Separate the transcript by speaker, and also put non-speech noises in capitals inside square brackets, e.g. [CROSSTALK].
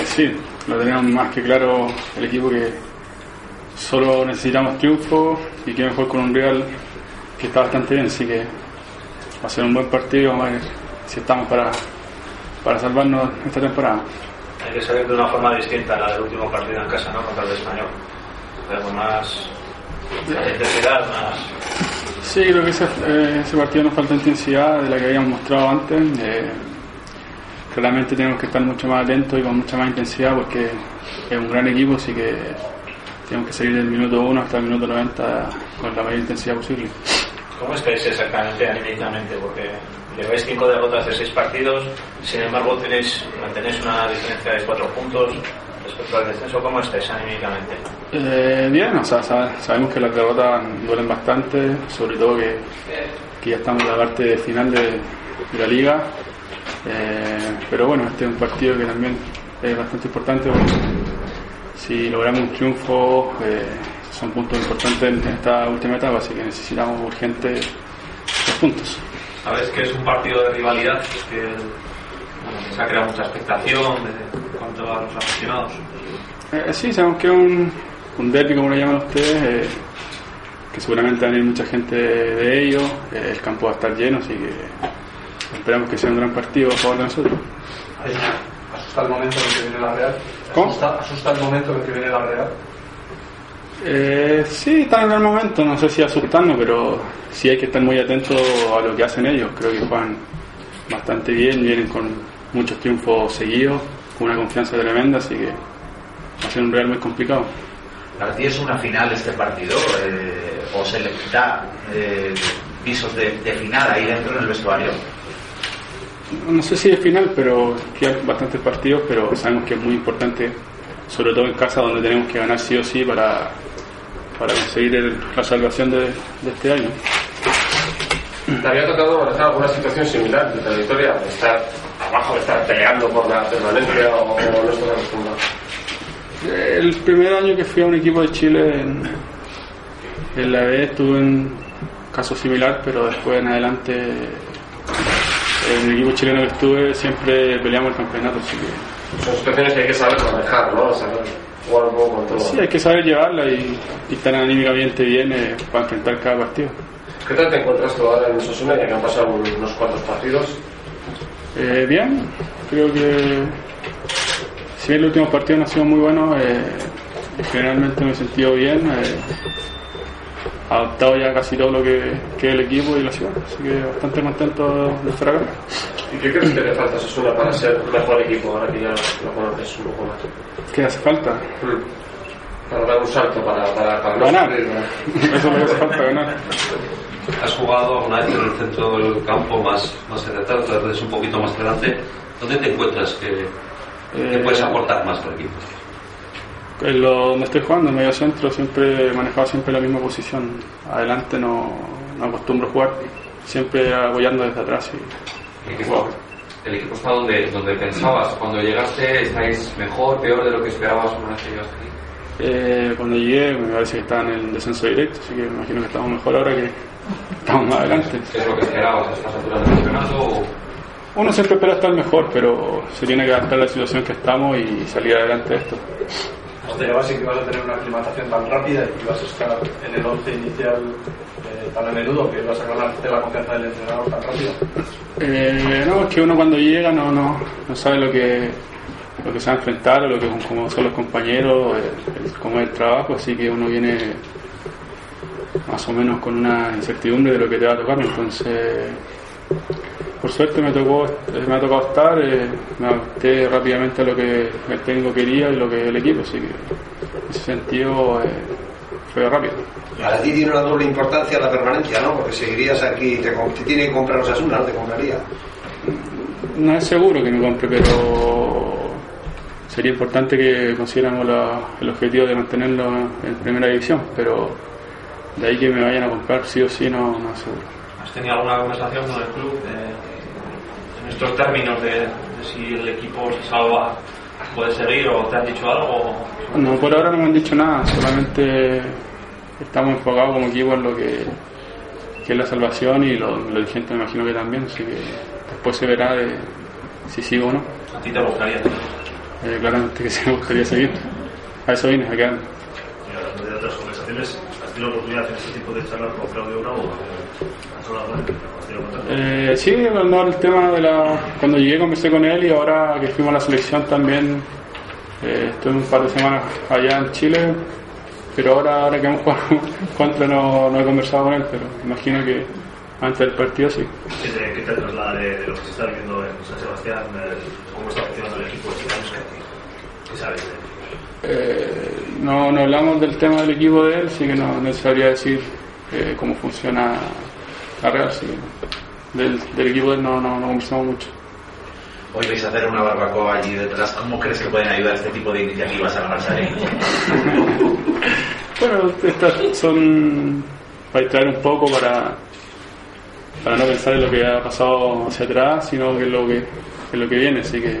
Speaker 1: Eh, sí, lo tenemos más que claro el equipo que solo necesitamos triunfo y que mejor con un rival que está bastante bien, así que va a ser un buen partido, vamos a ver si estamos para, para salvarnos esta temporada.
Speaker 2: Hay que salir de una forma distinta a la del último partido en casa, ¿no? Contra el español. Pero con más intensidad, más...
Speaker 1: Sí, creo que ese, eh, ese partido nos falta intensidad de la que habíamos mostrado antes. Eh, claramente tenemos que estar mucho más atentos y con mucha más intensidad porque es un gran equipo, así que tenemos que seguir del minuto 1 hasta el minuto 90 con la mayor intensidad posible.
Speaker 2: ¿Cómo estáis exactamente anímicamente? Porque lleváis cinco derrotas de seis partidos, sin embargo tenéis, mantenéis una diferencia de cuatro puntos respecto al descenso. ¿Cómo estáis anímicamente?
Speaker 1: Eh, bien, o sea, sab- sabemos que las derrotas duelen bastante, sobre todo que, que ya estamos en la parte final de, de la liga. Eh, pero bueno, este es un partido que también es bastante importante porque si logramos un triunfo eh, son puntos importantes en esta última etapa, así que necesitamos urgente los puntos.
Speaker 3: Sabes que es un partido de rivalidad que bueno, se ha creado mucha expectación de, cuanto a los aficionados.
Speaker 1: Eh, sí, sabemos que es un, un derby, como lo llaman ustedes, eh, que seguramente va a venir mucha gente de ellos, eh, el campo va a estar lleno, así que esperamos que sea un gran partido a favor de nosotros.
Speaker 4: ¿Asusta el momento en el que viene la Real?
Speaker 1: ¿Cómo?
Speaker 4: ¿Asusta, asusta el momento en el que viene la Real?
Speaker 1: Eh, sí, están en el momento, no sé si asustando, pero sí hay que estar muy atentos a lo que hacen ellos. Creo que juegan bastante bien, vienen con muchos triunfos seguidos, con una confianza tremenda, así que va a ser un Real muy complicado.
Speaker 5: Para ti es una final este partido, eh, o se le da eh, visos de, de final ahí dentro en el vestuario.
Speaker 1: No sé si es final, pero quedan bastantes partidos, pero sabemos que es muy importante, sobre todo en casa donde tenemos que ganar sí o sí para, para conseguir el- la salvación de, de este año.
Speaker 6: ¿Te había tocado alguna situación similar de trayectoria? De estar abajo, de estar peleando por la permanencia o no estás acostumbrado?
Speaker 1: El primer año que fui a un equipo de Chile en, en la B estuve en un caso similar, pero después en adelante en el equipo chileno que estuve siempre peleamos el campeonato, así que
Speaker 6: Son situaciones que hay que saber manejar, ¿no? Saber jugar un poco con todo.
Speaker 1: sí, hay que saber llevarla y, y estar anímicamente bien eh, para enfrentar cada partido.
Speaker 6: ¿Qué tal te encuentras tú ahora en Osasuna, ya que han pasado unos cuantos partidos?
Speaker 1: Eh, bien, creo que si bien el último partido no ha sido muy bueno, eh, generalmente me he sentido bien, eh, adaptado ya casi todo lo que, que es el equipo y la ciudad, así que bastante contento de estar acá.
Speaker 6: ¿Y qué crees que le falta a Osasuna para ser mejor equipo, ahora que ya lo conoces un poco más?
Speaker 1: ¿Qué hace falta?
Speaker 6: Para dar un salto, para, para, para
Speaker 1: Ganar.
Speaker 6: sufrir, ¿no?
Speaker 1: Eso es lo que hace falta, ganar.
Speaker 3: Has jugado alguna vez en el centro del campo más, más central, otras veces un poquito más adelante. ¿Dónde te encuentras que, que
Speaker 1: Eh,
Speaker 3: puedes aportar más al equipo?
Speaker 1: En lo donde estoy jugando, en medio centro, siempre he manejado siempre la misma posición. Adelante no, no acostumbro jugar, siempre apoyando desde atrás. Y,
Speaker 7: El equipo, el equipo está donde, donde pensabas. Cuando llegaste, ¿estáis mejor, peor de lo que esperabas una vez que llegaste aquí?
Speaker 1: Eh, cuando llegué me parece que estaba en el descenso directo, así que me imagino que estamos mejor ahora que estamos más adelante.
Speaker 7: ¿Es lo que esperabas a estas alturas del campeonato? o-
Speaker 1: Uno siempre espera estar mejor, pero se tiene que adaptar a la situación que estamos y salir adelante de esto.
Speaker 4: ¿Esperabas que ibas a tener una aclimatación tan rápida y que ibas a estar en el 11 inicial eh, tan a menudo que ibas a ganarte la confianza del entrenador tan rápido?
Speaker 1: Eh, no, es que uno cuando llega no, no, no sabe lo que, lo que se va a enfrentar lo que, cómo son los compañeros, eh, cómo es el trabajo, así que uno viene más o menos con una incertidumbre de lo que te va a tocar, entonces por suerte me tocó eh, me ha tocado estar, eh, me adapté rápidamente a lo que el técnico quería y lo que el equipo, así que en ese sentido eh, fue rápido.
Speaker 8: Para ti tiene una doble importancia la permanencia, ¿no? Porque seguirías aquí, te, te tiene que comprar Osasuna, no te compraría.
Speaker 1: No es seguro que me compre, pero sería importante que consiguiéramos la- el objetivo de mantenerlo en primera división, pero de ahí que me vayan a comprar sí o sí no, no seguro.
Speaker 3: ¿Has tenido alguna conversación con el club eh, en estos términos de, de si el equipo se salva, puede seguir o te han dicho algo?
Speaker 1: No, por ahora no me han dicho nada, solamente estamos enfocados como equipo en lo que, que es la salvación y lo- los dirigentes me imagino que también, así que después se verá de si sigo o no.
Speaker 3: ¿A ti te gustaría?
Speaker 1: Eh, claramente que sí me gustaría seguir. A eso vine, a quedarme.
Speaker 9: Hablando de otras conversaciones, ¿has tenido la oportunidad en este tipo de charlas con Claudio Bravo?
Speaker 1: Eh, sí, hablando del tema de la... Cuando llegué conversé con él y ahora que fuimos a la selección también eh, estuve un par de semanas allá en Chile, pero ahora, ahora que hemos jugado [LAUGHS] contra no, no he conversado con él, pero imagino que antes del partido sí.
Speaker 9: ¿Qué te, qué te traslada de, de lo que se está viviendo en San Sebastián? ¿Cómo está funcionando el equipo que sabes de él?
Speaker 1: Eh, no, no hablamos del tema del equipo de él, así que no, no sabría decir eh, cómo funciona la Real, sí. Del, del equipo de él no, no, no conversamos mucho.
Speaker 5: Hoy vais a hacer una barbacoa allí detrás. ¿Cómo crees que pueden ayudar este tipo de iniciativas a al [LAUGHS] equipo?
Speaker 1: Bueno, estas son para distraer un poco, para, para no pensar en lo que ha pasado hacia atrás, sino que en lo que, en lo que viene, así que